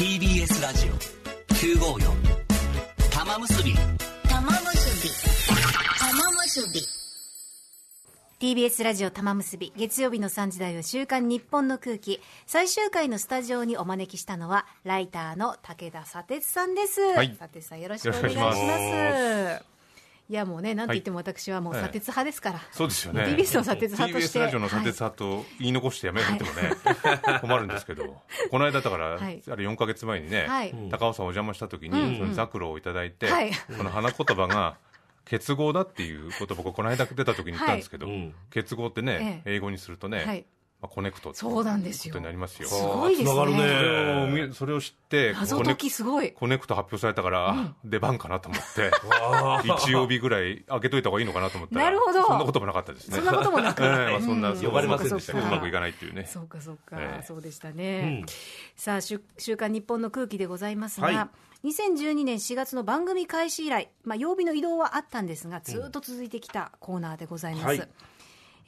TBS ラジオ954玉結び。玉結び。玉結び。TBS ラジオ玉結び。月曜日の3時台は週刊日本の空気。最終回のスタジオにお招きしたのはライターの武田砂鉄さんです、はい。砂鉄さんよろしくお願いしますいやもうねなんと言っても私はもう砂鉄派ですから、そうですよね。TBS の砂鉄派として。TBS ラジオの砂鉄派と言い残してやめられてもね、困るんですけど。この間だから、はい。あれ4か月前にね、はい。高尾さんお邪魔した時に、そのザクロをいただいて、はい。その花言葉が結合だっていうことを僕この間出た時に言ったんですけど、結合ってね、え。英語にするとね、はいまあ、 connect ってそうなんですよ。ことになりますよ。すごいですね。ね。それを見それを知って謎コネ解きすごい。コネクト発表されたから、あ出番かなと思ってあ日曜日ぐらい開けといた方がいいのかなと思ったらなるほど。そんなこともなかったですね。そんなこともなく。ええまあ、そんな、うん。呼ばれませんでしたけどそうかそうかうまくいかないっていうね。そうかそうか、ええ。そうでしたね、うん。さあ週週刊日本の空気でございますが、はい。2012年4月の番組開始以来、まあ、曜日の移動はあったんですがずっと続いてきたコーナーでございます、はい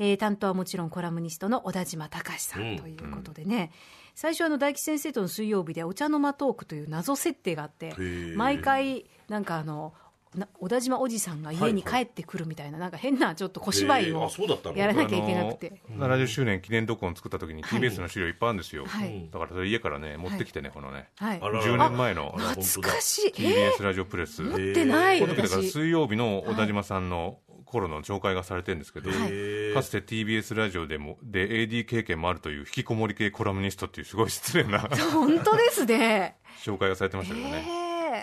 えー担当はもちろんコラムニストの小田島隆さんということでね、最初あの大吉先生との水曜日でお茶の間トークという謎設定があってー。毎回なんかあのな小田島おじさんが家に帰ってくるみたいな,、なんか変なちょっと小芝居をあそうだったの？やらなきゃいけなくて。あの70周年記念録音作った時にはい。TBS の資料いっぱいあるんですよ、はい。だからそれ家からね持ってきてね、このね。はい、あらら10年前の懐かしい、え TBS ラジオプレス、ー、持こってない、の時だから私水曜日の小田島さんの頃の紹介がされてるんですけど、はいへかつて TBS ラジオでもで AD 経験もあるという引きこもり系コラムニストっていうすごい失礼な。本当ですね。紹介がされてましたけどね、ええ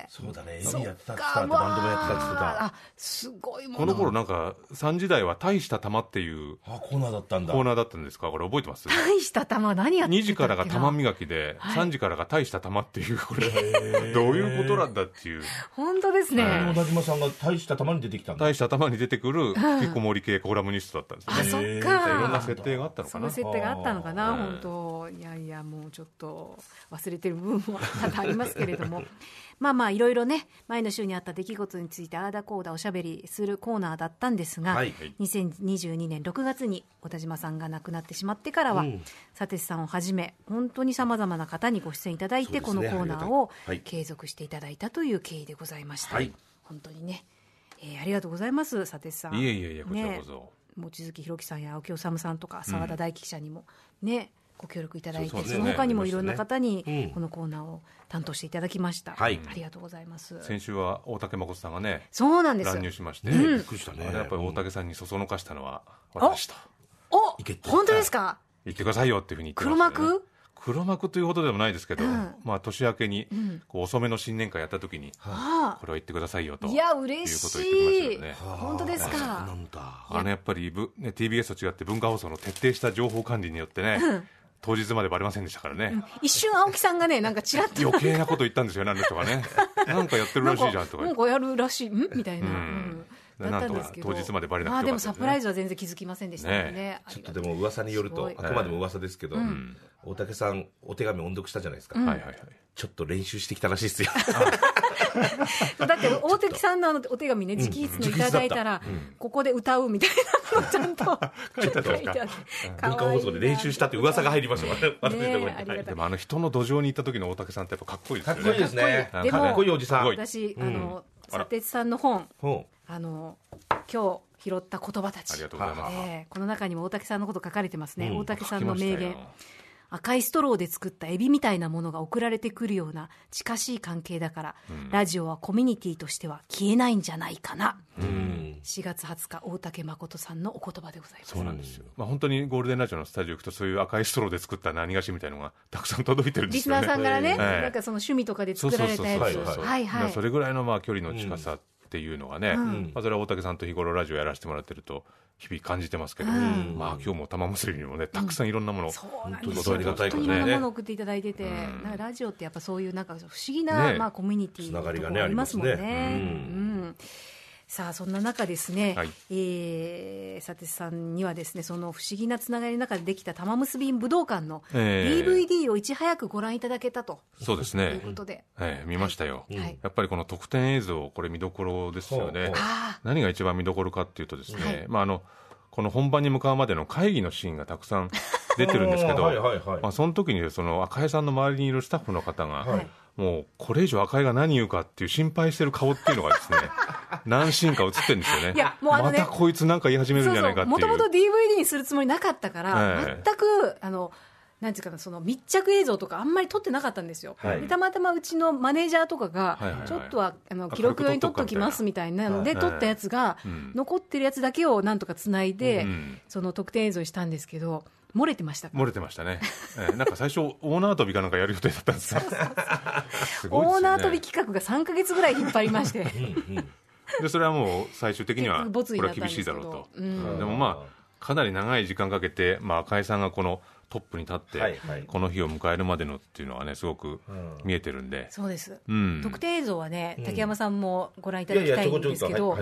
そうだね、エそっビやってたってバンドもやってたってあた。あすごいもの。この頃なんか3時台は大した玉っていうあ、コーナーだったんだ。コーナーだったんですか？これ覚えてます？大した玉何やってたっけな？2時からが玉磨きで、はい。3時からが大した玉っていうこれどういうことなんだっていう。本当ですね。は田島さんが大した玉に出てきたんだ。大した玉に出てくる引きこもり系コラムニストだったんですよあ、ねそっへーいろんなか。設定があったのかな？その設定があったのかな、本当、いやいや、もうちょっと忘れてる部分も多々ありますけれども、まあまあ、いろいろね、前の週にあった出来事について、あーだこうだおしゃべりするコーナーだったんですが、はい2022年6月に小田島さんが亡くなってしまってからは、うん。佐哲さんをはじめ、本当にさまざまな方にご出演いただいて、ね。このコーナーを継続していただいたという経緯でございました。はい。本当にね、えーありがとうございます、佐哲さん。いえいえいえこちらこねそ、望月弘樹さんや青木治さんとか澤田大樹記者にもね、ご協力いただいてそ,、の他にもいろんな方にうん。このコーナーを担当していただきました、はい。ありがとうございます。先週は大竹誠さんがねそうなんです乱入しまして、ねびっくりしたね。やっぱり大竹さんにそそのかしたのは私と。お本当ですか？言ってくださいよっていうふうに言って黒ました、ね、幕？黒幕というほどでもないですけど、うん。まあ年明けにこう遅めの新年会やった時に、あ。これは言ってくださいよとあいや嬉しい。本当ですか？なんだ。あのやっぱりぶ、ね、TBS と違って文化放送の徹底した情報管理によってね、当日までバレませんでしたからね、一瞬青木さんがねなんかちらっと。余計なこと言ったんですよねあの人がね。なんかやってるらしいじゃんとかなんかやるらしい。ん？みたいな、うんうんでだったんですけど。なんとか当日までバレなくてまあでもよかったですね。サプライズは全然気づきませんでしたよね。ちょっとでも噂によるとあくまでも噂ですけど、大竹さん、お手紙音読したじゃないですか。はいはいはいちょっと練習してきたらしいですよ。だって大竹さんのお手紙ね直筆のいただいたら、ここで歌うみたいなのをちゃんと 書いてあった文化放送で練習したって噂が入りまし たでもあの人の土壌に行った時の大竹さんってやっぱかっこいいですよね。かっこいいですね。かっこいいおじさん。私、あの佐哲さんの本。ほあの今日拾った言葉たち。ありがとうございます。ええこの中にも大竹さんのこと書かれてますね、うん。大竹さんの名言赤いストローで作ったエビみたいなものが送られてくるような近しい関係だから、ラジオはコミュニティとしては消えないんじゃないかな、う。うん。4月20日大竹誠さんのお言葉でございます。そうなんですよ、まあ、本当にゴールデンラジオのスタジオ行くとそういう赤いストローで作った何菓子みたいのがたくさん届いてるんでリスナーすよねさんからね、はいなんかその趣味とかで作られたやつそれぐらいのまあ距離の近さっていうのがね、ん。まあ、それは大竹さんと日頃ラジオやらせてもらってると日々感じてますけど、うん。まあ今日も玉結びにもねたくさんいろんなもの、そうなんですいことね。本当にいろんなものを送っていただいてて、ん。なんかラジオってやっぱそういうなんか不思議な、ね。まあ、コミュニティつながりがねとこありますもんね。ね。うんさあそんな中ですね、はい。えー、佐哲さんにはですねその不思議なつながりの中でできた玉結び武道館のええ。DVD をいち早くご覧いただけたと。いうそうですね。こ、とで、ええ見ましたよ、はい。やっぱりこの特典映像これ見どころですよね。何が一番見どころかっていうとですね、はい。まああのこの本番に向かうまでの会議のシーンがたくさん 出てるんですけど、はいはいはい。まあ、その時にその赤江さんの周りにいるスタッフの方が、はい。もうこれ以上赤井が何言うかっていう心配してる顔っていうのがですね何シーンか映ってるんですよね。いやもうあのね。またこいつなんか言い始めるんじゃないかっていう。もともと DVD にするつもりなかったから、ええ。全くあのなんていうかなその密着映像とかあんまり撮ってなかったんですよ、はい。でたまたまうちのマネージャーとかが、はいはいはい。ちょっとはあの記録用に撮っときますみたいなので、はい。撮ったやつが、うん。残ってるやつだけをなんとかつないで、うんその特典映像にしたんですけど漏れてました。漏れてましたね、ええ。なんか最初オーナー跳びかなんかやる予定だったんですオーナー跳び企画が3か月ぐらい引っ張りましてでそれはもう最終的にはこれは厳しいだろうと、うん。でもまあかなり長い時間かけて、まあ、赤井さんがこのトップに立って、はいはい。この日を迎えるまでのっていうのはねすごく見えてるんで、そうです、うん。特典映像はねうん。竹山さんもご覧いただきたいんですけど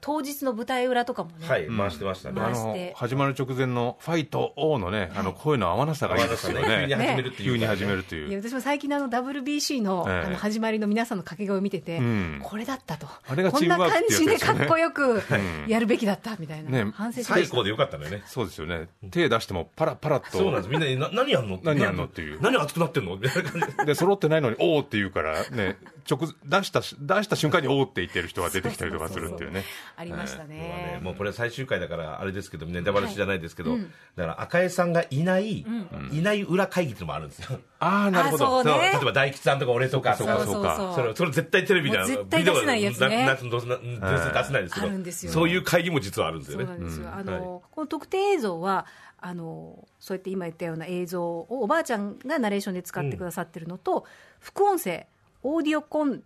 当日の舞台裏とかもね、はい回してましたね。あの始まる直前の「ファイト王のねあの声の合わなさがいいですよ急にね始めるっていう。急に始めるといいうや私も最近のあの WBC の,、ええ。あの始まりの皆さんの掛け声を見てて、うん。これだったと。あれがこんな感じでかっこよくん。やるべきだったみたいな、ね。反省しました。最高でよかったんだよね。そうですよね。手出してもパラパラっと。そうなんです。みんなにな何やんの何やんのっていう。何熱くなってんの？みたいな感じで揃ってないのに「おー」って言うからね直出したし出した瞬間に「おー」って言ってる人が出てきたりとかするっていうね。ありましたね。ね、もうこれ最終回だからあれですけどネタバレしじゃないですけど、だから赤江さんがいない、いない裏会議っていうのもあるんですよ、ああなるほど。例えば大吉さんとか俺とかそうかそうそうそれそれ絶対テレビでもう絶対出せないやつね。ビデオ出せないですけど。そういう会議も実はあるんですよね。そうなんですよ、あのはい。この特典映像はあのそうやって今言ったような映像をおばあちゃんがナレーションで使ってくださってるのと、副音声オーディオコン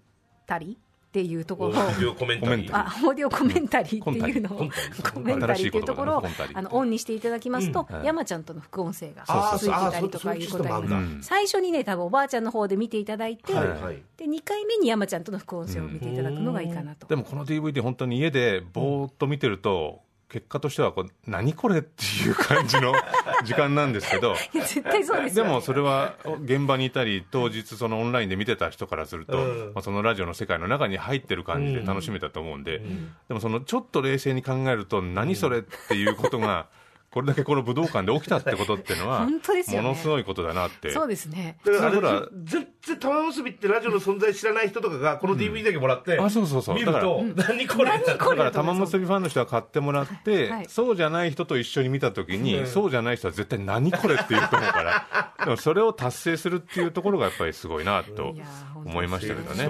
タリっていうところ。をオー。ディオコメンタリー。あオーディオコメンタリーっていうのを、コメンタリー。っていうところをあのオンにしていただきますと、山ちゃんとの副音声がついてたりとかいうことになり最初にね多分おばあちゃんの方で見ていただいて、はい。はいで2回目に山ちゃんとの副音声を見ていただくのがいいかなと。でもこの DVD 本当に家でぼーっと見てると、結果としてはこう何これっていう感じの 時間なんですけど。絶対そうですよ、ね、でもそれは現場にいたり当日そのオンラインで見てた人からすると、うん。まあ、そのラジオの世界の中に入ってる感じで楽しめたと思うんで、でもそのちょっと冷静に考えると何それっていうことがこれだけこの武道館で起きたってことっていうのは 本当ですよね。ものすごいことだなって。そうですね。だから全然玉結びってラジオの存在知らない人とかがこの DVD だけもらって、あそうそうそう。見ると何これ？何これ？だから玉結びファンの人は買ってもらって、はいそうじゃない人と一緒に見たときに、うん。そうじゃない人は絶対何これって言うと思うから。でもそれを達成するっていうところがやっぱりすごいなと思いましたけどね。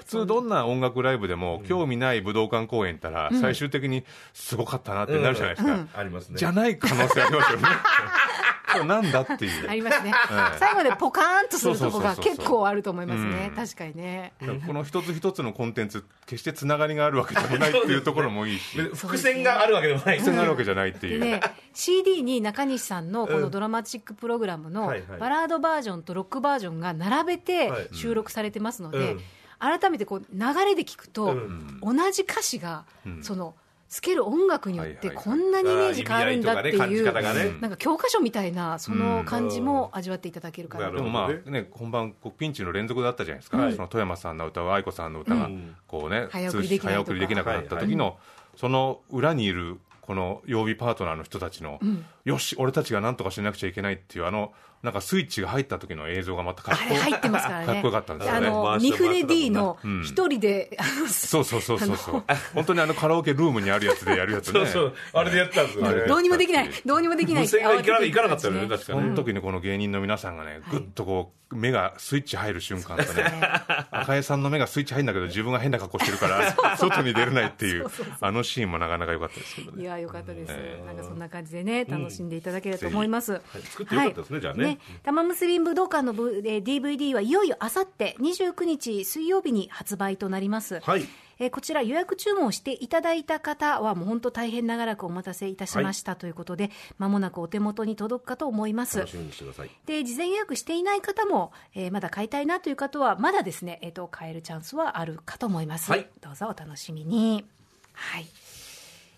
普通どんな音楽ライブでも興味ない武道館公演行ったら最終的にすごかったなってなるじゃないですか、ありますね。じゃない可能性ありますよね。こ れなんだっていう。ありますね、ええ最後でポカーンとするとこが結構あると思いますね。うん。確かにね。この一つ一つのコンテンツ決してつながりがあるわけでもないっていうところもいいし。で 伏線があるわけでもない。伏線があるわけじゃないっていう、CD に中西さんのこのドラマチックプログラムのバラードバージョンとロックバージョンが並べてはい。収録されてますので、うん。改めてこう流れで聞くと、うん。同じ歌詞が、ん。そのつける音楽によってこんなにイメージ変わるんだっていいう、なんか教科書みたいなその感じも味わっていただけるかなとなるほど。でもまあね本番こうピンチの連続だったじゃないですか、はい。その富山さんの歌う愛子さんの歌がうん。こうね、早送りできないとか。早送りできなくなった時の、その裏にいるこの曜日パートナーの人たちの、よし俺たちが何とかしなくちゃいけないっていうあのなんかスイッチが入った時の映像がまたかっこ入ってますからね。かっこよかったんですよね。あの三船 D のうん。一人で、そうそうそうそうそう。本当にあのカラオケルームにあるやつでやるやつね。そうそう。あれでやってたんですよ。ねどうにもできない。どうにもできない。無線がいかなかなかったよね確かね。この時にこの芸人の皆さんがね、ぐっとこう、目がスイッチ入る瞬間とね、赤江さんの目がスイッチ入るんだけど、自分が変な格好してるから、外に出れないっていう、あのシーンもなかなか良かったですけどね。いやよかったです、えー。なんかそんな感じでね楽しんでいただければと思います、作ってよかったですねじゃあね玉結び武道館のぶえー DVD はいよいよあさって29日水曜日に発売となります、はい。えーこちら予約注文をしていただいた方はもう本当大変長らくお待たせいたしました。ということで、まもなくお手元に届くかと思います。で事前予約していない方も、えーまだ買いたいなという方はまだですね、えー、と買えるチャンスはあるかと思います、はい。どうぞお楽しみに。はい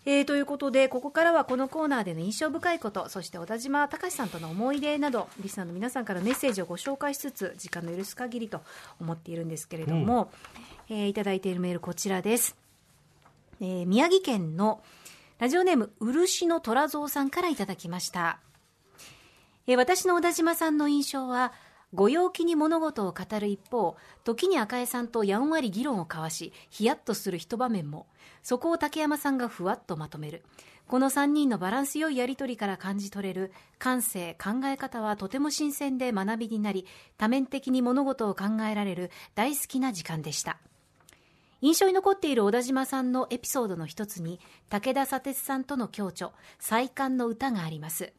えーということでここからはこのコーナーでの印象深いことそして小田島隆さんとの思い出などリスナーの皆さんからメッセージをご紹介しつつ時間の許す限りと思っているんですけれども、えーいただいているメールこちらです、えー宮城県のラジオネーム漆の虎蔵さんからいただきました。えー私の小田島さんの印象はご陽気に物事を語る一方時に赤江さんとやんわり議論を交わしヒヤッとする一場面も。そこを竹山さんがふわっとまとめる。この3人のバランスよいやり取りから感じ取れる感性考え方はとても新鮮で学びになり多面的に物事を考えられる大好きな時間でした。印象に残っている小田島さんのエピソードの一つに武田砂鉄さんとの共著「再刊の歌」があります。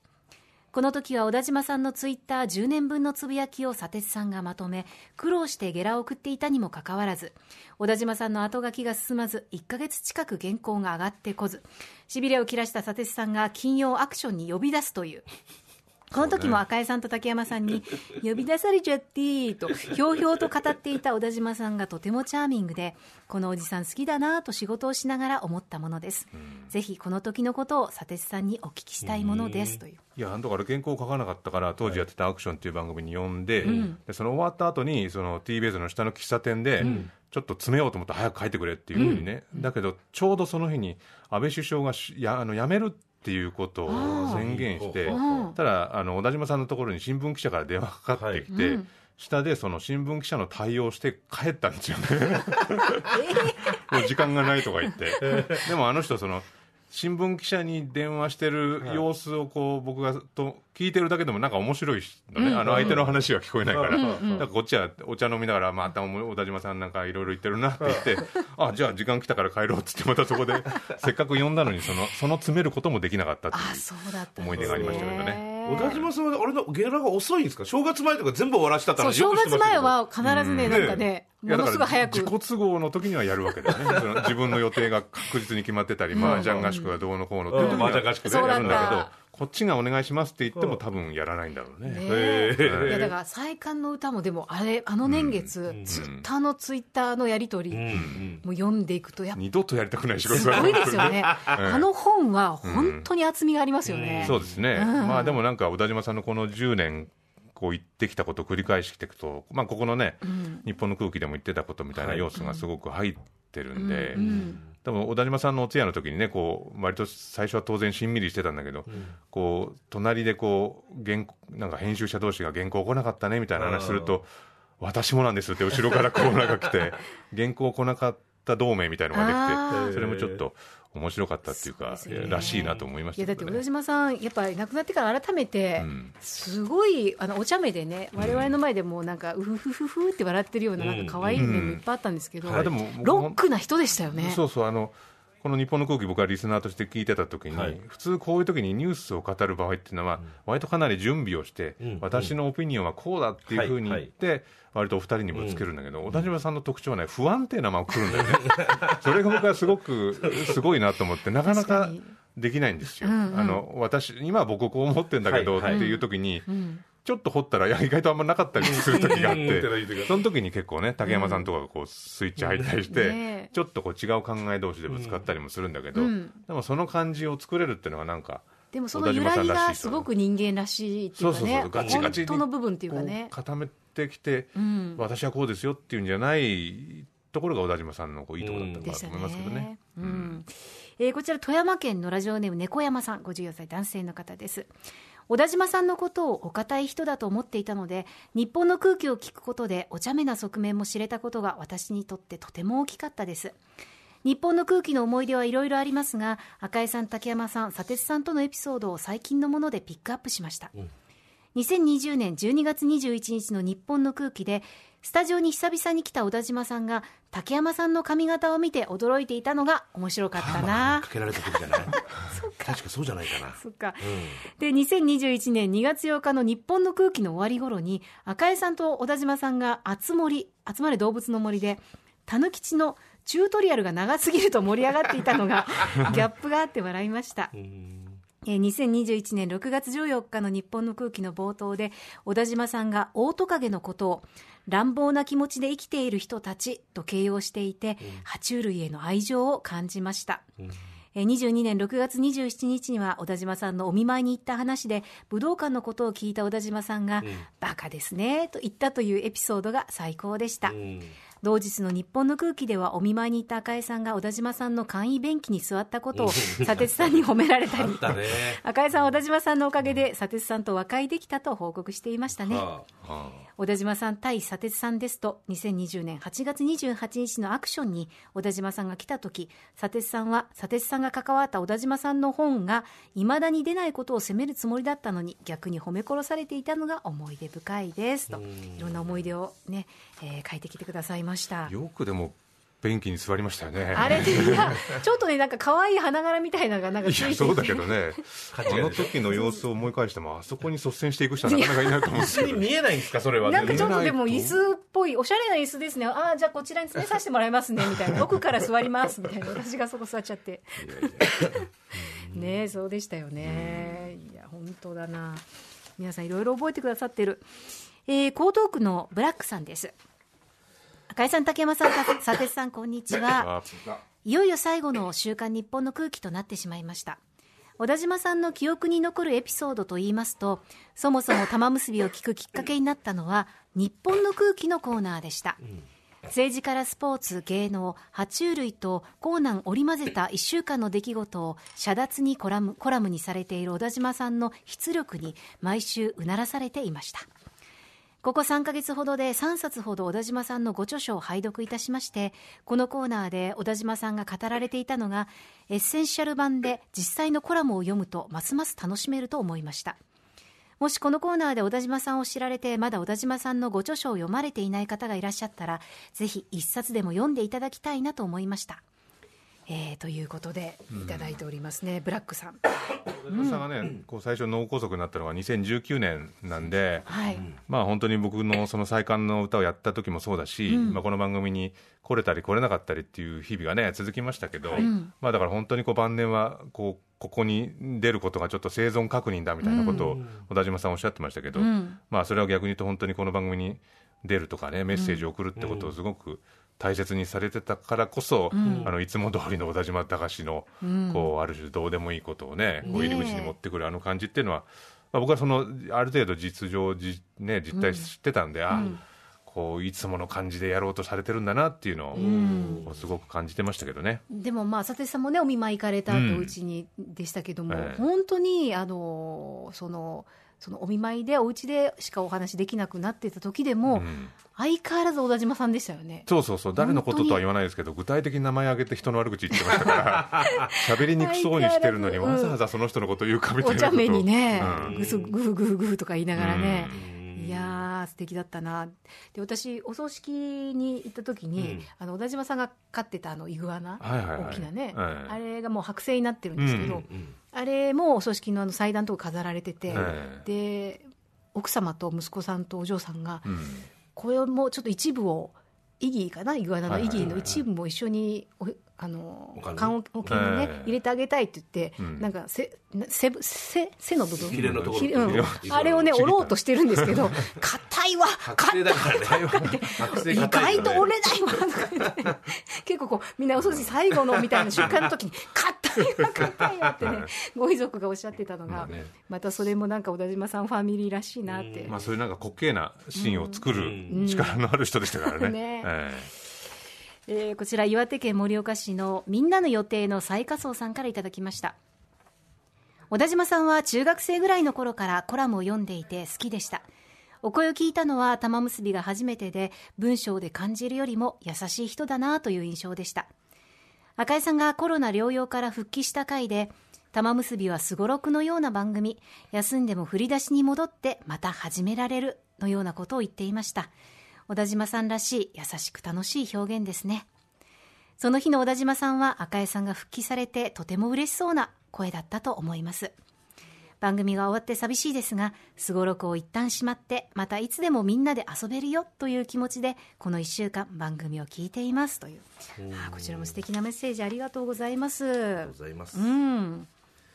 この時は小田島さんのツイッター10年分のつぶやきを砂鉄さんがまとめ苦労してゲラを送っていたにもかかわらず小田島さんの後書きが進まず1ヶ月近く原稿が上がってこずしびれを切らした砂鉄さんが金曜アクションに呼び出すという。この時も赤江さんと竹山さんに 呼び出されちゃってとひょうひょうと語っていた小田島さんがとてもチャーミングでこのおじさん好きだなと仕事をしながら思ったものです、ぜひこの時のことを砂鉄さんにお聞きしたいものですという。いやだから原稿を書かなかったから当時やってた「アクション」っていう番組に呼んで,、でその終わった後にその TBS の下の喫茶店で、ちょっと詰めようと思って早く書いてくれっていうふうにね、だけどちょうどその日に安倍首相がしやあの辞めるっていうことを宣言してうんただあの小田島さんのところに新聞記者から電話かかってきて、うん。下でその新聞記者の対応して帰ったんですよね。もう時間がないとか言って、でもあの人その新聞記者に電話してる様子をこう僕がと聞いてるだけでもなんか面白いのね、あの相手の話は聞こえないから、だからこっちはお茶飲みながらまた小田島さんなんかいろいろ言ってるなって言って あじゃあ時間来たから帰ろうっつってまたそこでせっかく呼んだのにそのその詰めることもできなかったっていう思い出がありましたけどね小田島さんはあれのゲラが遅いんですか？正月前とか全部終わらしたったそう正月前は必ずね、うんなんかね、ものすごい早自く己都合の時にはやるわけだよね。その自分の予定が確実に決まってたり、麻雀合宿がどうのこうのっていう時にはうん。麻雀合宿ねやるんだけど。そうだったこっちがお願いしますって言っても多分やらないんだろうね。ね。いやだから再刊の歌もでもあれあの年月、ずっとあのツイッターのやり取り、もう読んでいくとやっぱ二度とやりたくない仕事すごいですよね。うん。あの本は本当に厚みがありますよね、そうですね、うん。まあでもなんか小田島さんのこの10年こう言ってきたことを繰り返していくと、まあ、ここのね、日本の空気でも言ってたことみたいな要素がすごく入ってるんで、多分小田島さんのお通夜の時にねこう割と最初は当然しんみりしてたんだけど、こう隣でこう原なんか編集者同士が原稿来なかったねみたいな話すると、私もなんですって後ろからコーナーが来て 原稿来なかった同盟みたいのがであきてそれもちょっと面白かったっていうかね。らしいなと思いましたね。いやだって小田。島さんやっぱり亡くなってから改めてうん。すごいあのお茶目でね我々の前でもなんかうふふふふって笑ってるようななんか可愛い面もいっぱいあったんですけど、あでもロックな人でしたよね。そうそうあのこの日本の空気僕はリスナーとして聞いてた時に、はい。普通こういう時にニュースを語る場合っていうのは、割とかなり準備をして、うん。私のオピニオンはこうだっていうふうに言って、割とお二人にぶつけるんだけど、小田島さんの特徴はね不安定なまま来るんだよね。それが僕はすごくすごいなと思ってなかなかできないんですよ、うんうん。あの私今は僕こう思ってんだけど、はいはい。っていう時に、んちょっと掘ったらいや意外とあんまなかったりする時があって。その時に結構ね竹山さんとかがこうスイッチ入ったりして、ちょっとこう違う考え同士でぶつかったりもするんだけど、うん。でもその感じを作れるっていうのはなんかでもその揺らぎがすごく人間らしいっていうかねそうそうそうガチガチに本当の部分っていうかね。固めてきて、うん。私はこうですよっていうんじゃないところが小田島さんのこういいところだったかなと思いますけどね。ね。うん。えーこちら富山県のラジオネーム猫山さん。54歳男性の方です小田島さんのことをお堅い人だと思っていたので日本の空気を聞くことでお茶目な側面も知れたことが私にとってとても大きかったです。日本の空気の思い出はいろいろありますが赤江さん竹山さん砂鉄さんとのエピソードを最近のものでピックアップしました、2020年12月21日の日本の空気でスタジオに久々に来た小田島さんが竹山さんの髪型を見て驚いていたのが面白かったな。かけられた時じゃない？確かそうじゃないかな。そっか、で2021年2月8日の日本の空気の終わり頃に赤江さんと小田島さんが集森集まれ動物の森でたぬきちのチュートリアルが長すぎると盛り上がっていたのが ギャップがあって笑いました、えー2021年6月14日の日本の空気の冒頭で小田島さんがオオトカゲのことを乱暴な気持ちで生きている人たちと形容していて、爬虫類への愛情を感じました、えー22年6月27日には小田島さんのお見舞いに行った話で武道館のことを聞いた小田島さんが、バカですねと言ったというエピソードが最高でした、同日の日本の空気ではお見舞いに行った赤江さんが小田島さんの簡易便器に座ったことを砂鉄さんに褒められたり。だね。赤江さんは小田島さんのおかげで砂鉄さんと和解できたと報告していましたね、は小田島さん対砂鉄さんですと2020年8月28日のアクションに小田島さんが来た時砂鉄さんは砂鉄さんが関わった小田島さんの本がいまだに出ないことを責めるつもりだったのに逆に褒め殺されていたのが思い出深いです。と。いろんな思い出をね、えー書いてきてくださいました。よくでも便器に座りましたよね。あれいやちょっとねなんか可愛い花柄みたいなのがなんかいやそうだけどね。あの時の様子を思い返しても あそこに率先していく人はなかなかいないと思うんですけど普通に見えないんですか、それは。なんかちょっとでも椅子っぽいおしゃれな椅子ですね。ああじゃあこちらに詰めさせてもらいますねみたいな。奥から座りますみたいな。私がそこ座っちゃって。ねえそうでしたよね。いや本当だな。皆さんいろいろ覚えてくださってる、えー、江東区のブラックさんです。赤井さん竹山さんた佐哲さんこんにちは。あいよいよ最後の週刊日本の空気となってしまいました。小田島さんの記憶に残るエピソードといいますとそもそも玉結びを聞くきっかけになったのは日本の空気のコーナーでした、政治からスポーツ芸能爬虫類とコーナン織り交ぜた1週間の出来事を遮奪にコラムコラムにされている小田島さんの出力に毎週うならされていましたここ3ヶ月ほどで3冊ほど小田嶋さんのご著書を拝読いたしまして、このコーナーで小田嶋さんが語られていたのが、エッセンシャル版で実際のコラムを読むとますます楽しめると思いました。もしこのコーナーで小田嶋さんを知られて、まだ小田嶋さんのご著書を読まれていない方がいらっしゃったら、ぜひ一冊でも読んでいただきたいなと思いました。えーということで、いただいておりますね、ブラックさん。小田嶋さんがね、こう最初脳梗塞になったのが2019年なんで、はい。まあ本当に僕のその再刊の歌をやった時もそうだし、まあこの番組に来れたり来れなかったりっていう日々がね続きましたけど、まあだから本当にこう晩年はこうここに出ることがちょっと生存確認だみたいなことを小田島さんおっしゃってましたけど、ん。まあそれは逆に言うと本当にこの番組に出るとかねメッセージを送るってことをすごく大切にされてたからこそ、あのいつも通りの小田島隆の、こうある種どうでもいいことをねこう入り口に持ってくるあの感じっていうのは、まあ、僕はそのある程度実情じ、ね、実態知ってたんで、あこういつもの感じでやろうとされてるんだなっていうのを、すごく感じてましたけどね。でもまあ佐哲さんもねお見舞い行かれた後うちにでしたけども、ええ。本当にあのそのそのお見舞いでお家でしかお話できなくなってた時でも、ん。相変わらず小田島さんでしたよね。そうそうそう。誰のこととは言わないですけど具体的に名前挙げて人の悪口言ってましたから 喋りにくそうにしてるのにわざわざその人のこと言うかみたいなお茶目にね、うん。ぐすぐーぐーぐーとか言いながらね、いやー素敵だったな。で私お葬式に行った時に、あの小田島さんが飼ってたあのイグアナ、はいはいはい。大きなね、はいあれがもう剥製になってるんですけど、うんあれもお葬式のあの祭壇とか飾られてて、え。で奥様と息子さんとお嬢さんが、うん。これもちょっと一部をイギーかなイグアナのイギーのはいはいはいはい。一部も一緒におあのお金。棺桶にね、ええ。入れてあげたいって言って、うん。なんか背の部分？ヒレのところ。あれをね折ろうとしてるんですけど 硬いわ剥製だからね。剥製 意外と折れないわとか言って。結構こうみんなお葬式最後のみたいな瞬間の時に硬いわ硬いわってねご遺族がおっしゃってたのが、またそれもなんか小田島さんファミリーらしいなって、まあ、そういうなんか滑稽なシーンを作る力のある人でしたからね。ねえーこちら岩手県盛岡市のみんなの予定の最下層さんからいただきました。小田島さんは中学生ぐらいの頃からコラムを読んでいて好きでした。お声を聞いたのは玉結びが初めてで文章で感じるよりも優しい人だなという印象でした。赤井さんがコロナ療養から復帰した回で玉結びはすごろくのような番組休んでも振り出しに戻ってまた始められるのようなことを言っていました。小田島さんらしい優しく楽しい表現ですね。その日の小田島さんは赤江さんが復帰されてとても嬉しそうな声だったと思います。番組が終わって寂しいですがすごろくを一旦しまってまたいつでもみんなで遊べるよという気持ちでこの1週間番組を聞いていますという。あーこちらも素敵なメッセージありがとうございます。ありがとうございます。うん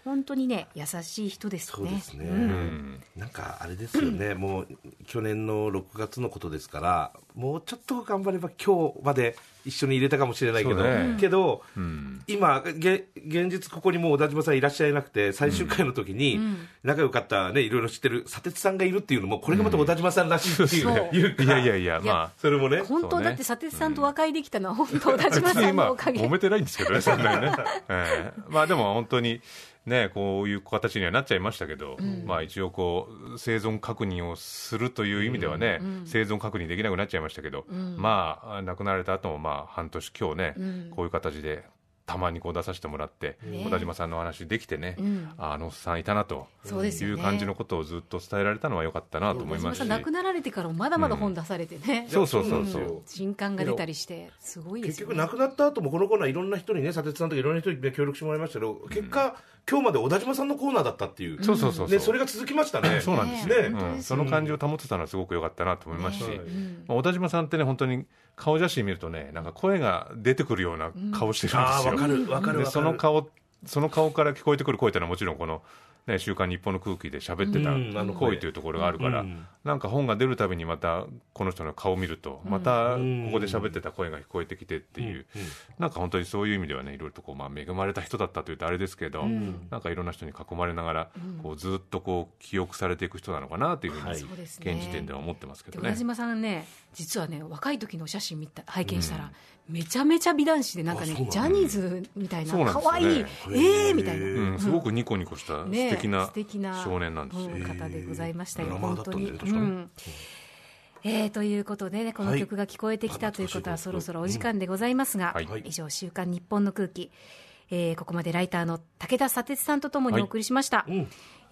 本当にね優しい人ですね。そうですね。んうん。なんかあれですよね、もう去年の6月のことですからもうちょっと頑張れば今日まで一緒に入れたかもしれないけど、ね。けど、うん。今げ現実ここにもう小田島さんいらっしゃいなくて最終回の時に仲良かったねいろいろ知ってる砂鉄さんがいるっていうのもこれがまた小田島さんらしいっていう,、そう。いうかいやいやいやまあ。それもね。本当、だって砂鉄さんと和解できたのは本当小田島さんのおかげ、揉めてないんですけどね、そんなにね。ええ。まあでも本当に、ね、こういう形にはなっちゃいましたけど、まあ一応こう、生存確認をするという意味ではね、生存確認できなくなっちゃいましたけど、まあ、亡くなられた後もまあ半年今日ね、こういう形で、たまにこう出させてもらって、ね。小田島さんのお話できてね、ああのおっさんいたなとそうですよね。いう感じのことをずっと伝えられたのは良かったなと思いますし。小田島さん。亡くなられてからもまだまだ本出されてね、そうそうそうそうそう。なん。ですよ。新刊が出たりしてすごいですよ、ね、結局亡くなった後もこのコーナーいろんな人にね砂鉄さんとかいろんな人にね協力してもらいましたけど結果、今日まで小田島さんのコーナーだったっていう。そうそうそうそう。ね、それが続きましたね。そうなんですね。その感じを保ってたのはすごく良かったなと思いますし、ねまあ、小田島さんってね本当に顔写真見るとねなんか声が出てくるような顔してるんですよ、ああわかるわかるでわかる。その顔その顔から聞こえてくる声っていうのはもちろんこのね、週刊日本の空気で喋ってた声。行為というところがあるから、うん。なんか本が出るたびにまたこの人の顔を見ると、またうん。ここで喋ってた声が聞こえてきてっていう、なんか本当にそういう意味ではねいろいろとこう、まあ、恵まれた人だったというとあれですけど、なんかいろんな人に囲まれながら、こうずっとこう記憶されていく人なのかなというふうに、現時点では思ってますけどね。島さんね実はね若い時のお写真見た拝見したら、めちゃめちゃ美男子でなんかねジャニーズみたいなそうなんですよね。可愛いええみたいな、うん、すごくニコニコした素ね敵な素敵な少年なんです。方でございましたよ、本当に。えーということで、ね、この曲が聞こえてきたということは、そろそろお時間でございますが、以上、週刊日本の空気、えーここまでライターの武田砂鉄さんとともにお送りしました。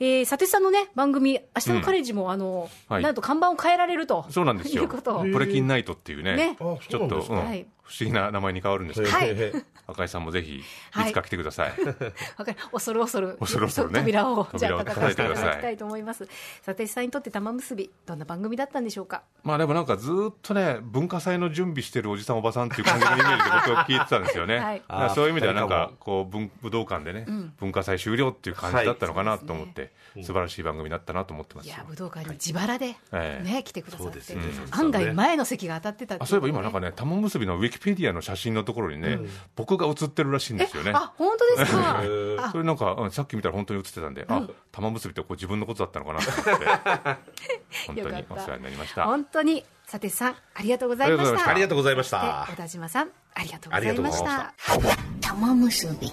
うんえー砂鉄さんのね、番組、明日のカレッジも、あの、はい。なんと看板を変えられると。そうなんですよ。いうこと。をプレキンナイトっていうね、ね。あちょっと、そうなん不思議な名前に変わるんですけど、はい。へへ赤井さんもぜひ、いはい。つか来てください。わかる。恐る恐る。恐る恐るね。扉をじゃあ扉を叩かせていたださいだきたいと思います。砂鉄さんにとって玉結びどんな番組だったんでしょうか？まあでもなんかずっとね、文化祭の準備してるおじさんおばさんっていう感じのイメージで僕は聞いてたんですよね。はい。だからそういう意味ではなんか、こう、文武道館でね、文化祭終了っていう感じだったのかなはいと思って、素晴らしい番組だったなと思ってますよ。いや。武道館に自腹で、ええ。ね来てくださって、ね。案外前の席が当たってたってあそういえば今なんかね、玉結びのウィキペディアの写真のところにね、僕が写ってるらしいんですよね。あ本当ですか？あ。それなんか、うんさっき見たら本当に映ってたんで、あ玉結びってこう自分のことだったのかなと思って、本当にお世話になりました。本当に砂鉄さんありがとうございました。ありがとうございました。ありがとうございました。で小田島さんありがとうございました。玉結び